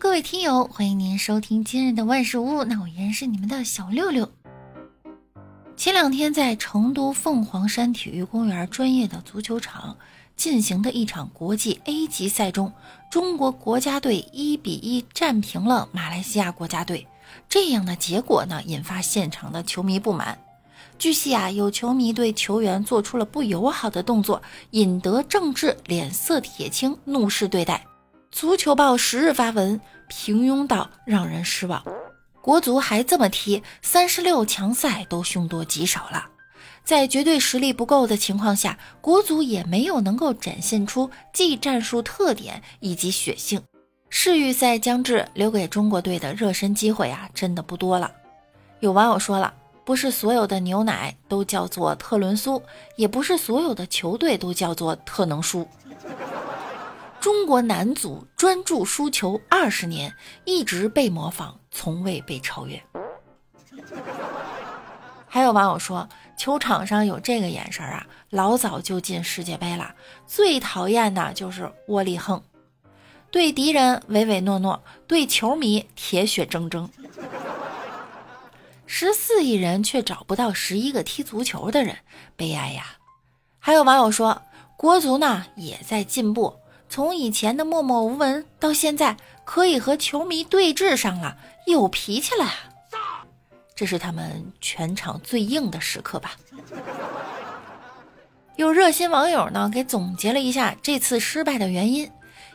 各位听友，欢迎您收听今日的万事屋。那我依然是你们的小六六。前两天在成都凤凰山体育公园专业的足球场进行的一场国际 A 级赛中，中国国家队一比一战平了马来西亚国家队。这样的结果呢，引发现场的球迷不满。据悉啊，有球迷对球员做出了不友好的动作，引得郑智脸色铁青，怒视对待。足球报十日发文平庸到让人失望。国足还这么踢，三十六强赛都凶多吉少了。在绝对实力不够的情况下，国足也没有能够展现出技战术特点以及血性。世预赛将至，留给中国队的热身机会啊，真的不多了。有网友说了，不是所有的牛奶都叫做特仑苏，也不是所有的球队都叫做特能输。中国男足专注输球二十年，一直被模仿，从未被超越。还有网友说，球场上有这个眼神啊，老早就进世界杯了。最讨厌的就是窝里横，对敌人唯唯诺诺，对球迷铁血铮铮。十四亿人却找不到十一个踢足球的人，悲哀呀！还有网友说，国足呢也在进步。从以前的默默无闻到现在可以和球迷对峙上了，有脾气了！这是他们全场最硬的时刻吧？有热心网友呢给总结了一下这次失败的原因：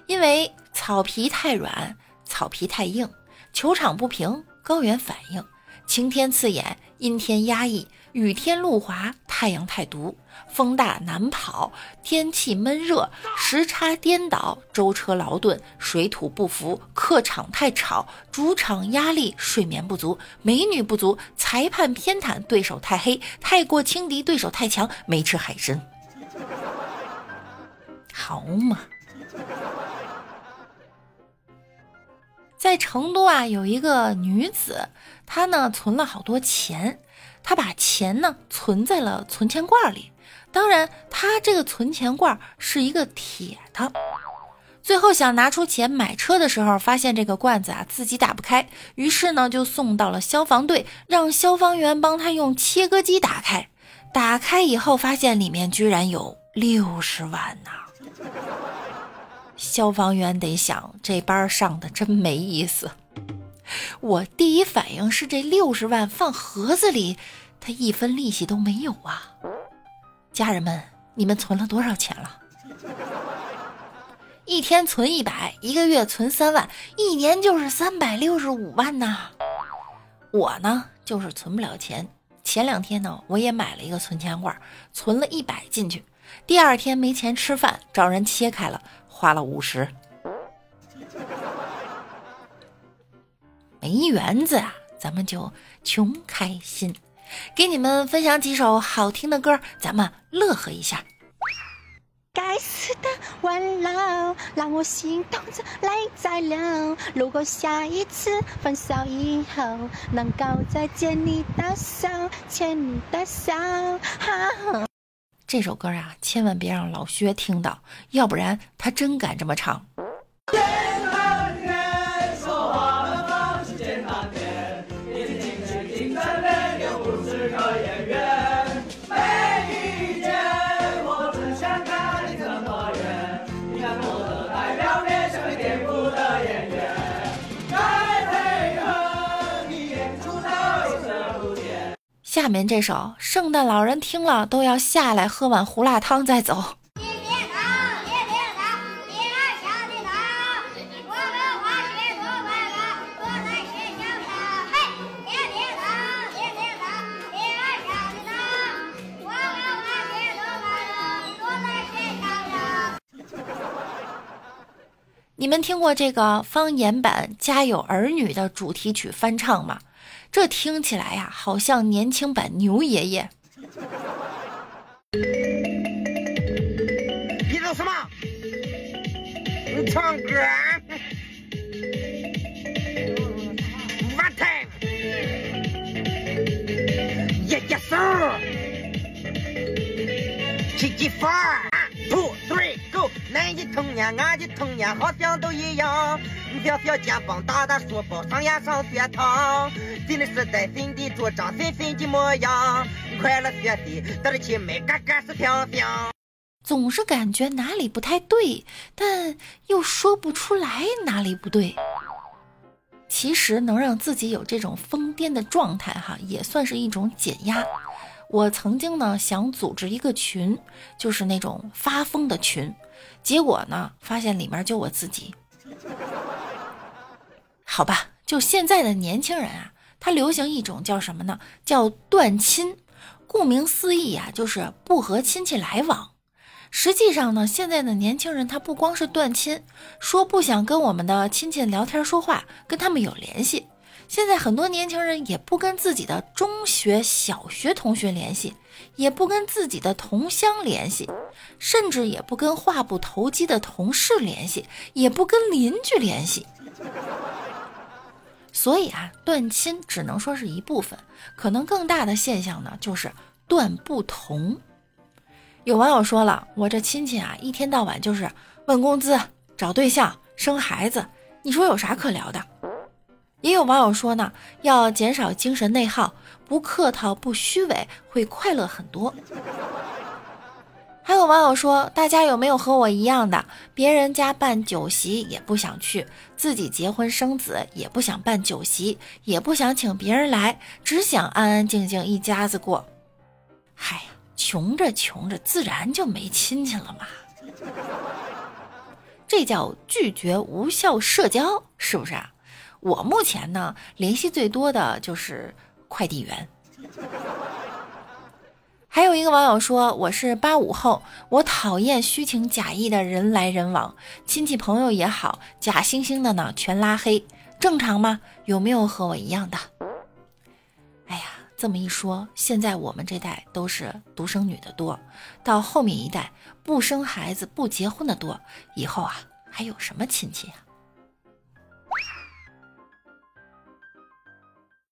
因为草皮太软，草皮太硬，球场不平，高原反应，晴天刺眼，阴天压抑。雨天路滑，太阳太毒，风大难跑，天气闷热，时差颠倒，舟车劳顿，水土不服，客场太吵，主场压力，睡眠不足，美女不足，裁判偏袒，对手太黑，太过轻敌，对手太强，没吃海参。好嘛，在成都啊，有一个女子，她呢存了好多钱。他把钱呢存在了存钱罐里，当然，他这个存钱罐是一个铁的。最后想拿出钱买车的时候，发现这个罐子啊自己打不开，于是呢就送到了消防队，让消防员帮他用切割机打开。打开以后，发现里面居然有六十万呢！消防员得想，这班上的真没意思。我第一反应是这六十万放盒子里，他一分利息都没有啊！家人们，你们存了多少钱了？一天存一百，一个月存三万，一年就是三百六十五万呐！我呢，就是存不了钱。前两天呢，我也买了一个存钱罐，存了一百进去，第二天没钱吃饭，找人切开了，花了五十。没园子啊，咱们就穷开心。给你们分享几首好听的歌，咱们乐呵一下。该死的晚老，让我心痛着泪在流。如果下一次分手以后，能够再牵你的手，牵你的手。这首歌啊，千万别让老薛听到，要不然他真敢这么唱。下面这首，圣诞老人听了都要下来喝碗胡辣汤再走。你们听过这个方言版《家有儿女》的主题曲翻唱吗？这听起来呀，好像年轻版牛爷爷。你做什么？你唱歌。What time？耶耶，sir。七七 four，two three go。你的童年，俺的童年，好像都一样。小小肩膀，大大书包，上呀上学堂。新的时代，新的主张，新新的模样。快乐学习，得起美，个个是听听。总是感觉哪里不太对，但又说不出来哪里不对。其实能让自己有这种疯癫的状态，哈，也算是一种减压。我曾经呢想组织一个群，就是那种发疯的群，结果呢发现里面就我自己。好吧，就现在的年轻人啊，他流行一种叫什么呢？叫断亲。顾名思义呀，就是不和亲戚来往。实际上呢，现在的年轻人他不光是断亲，说不想跟我们的亲戚聊天说话，跟他们有联系。现在很多年轻人也不跟自己的中学、小学同学联系，也不跟自己的同乡联系，甚至也不跟话不投机的同事联系，也不跟邻居联系。所以啊，断亲只能说是一部分，可能更大的现象呢，就是断不同。有网友说了，我这亲戚啊，一天到晚就是问工资、找对象、生孩子，你说有啥可聊的？也有网友说呢，要减少精神内耗，不客套、不虚伪，会快乐很多。网友说，大家有没有和我一样的，别人家办酒席也不想去，自己结婚生子也不想办酒席，也不想请别人来，只想安安静静一家子过。嗨。穷着穷着，自然就没亲戚了嘛。这叫拒绝无效社交，是不是啊？我目前呢，联系最多的就是快递员。有一个网友说，我是八五后，我讨厌虚情假意的人来人往，亲戚朋友也好，假惺惺的呢，全拉黑，正常吗？有没有和我一样的？哎呀。这么一说，现在我们这代都是独生女的多，到后面一代不生孩子不结婚的多，以后啊还有什么亲戚呀？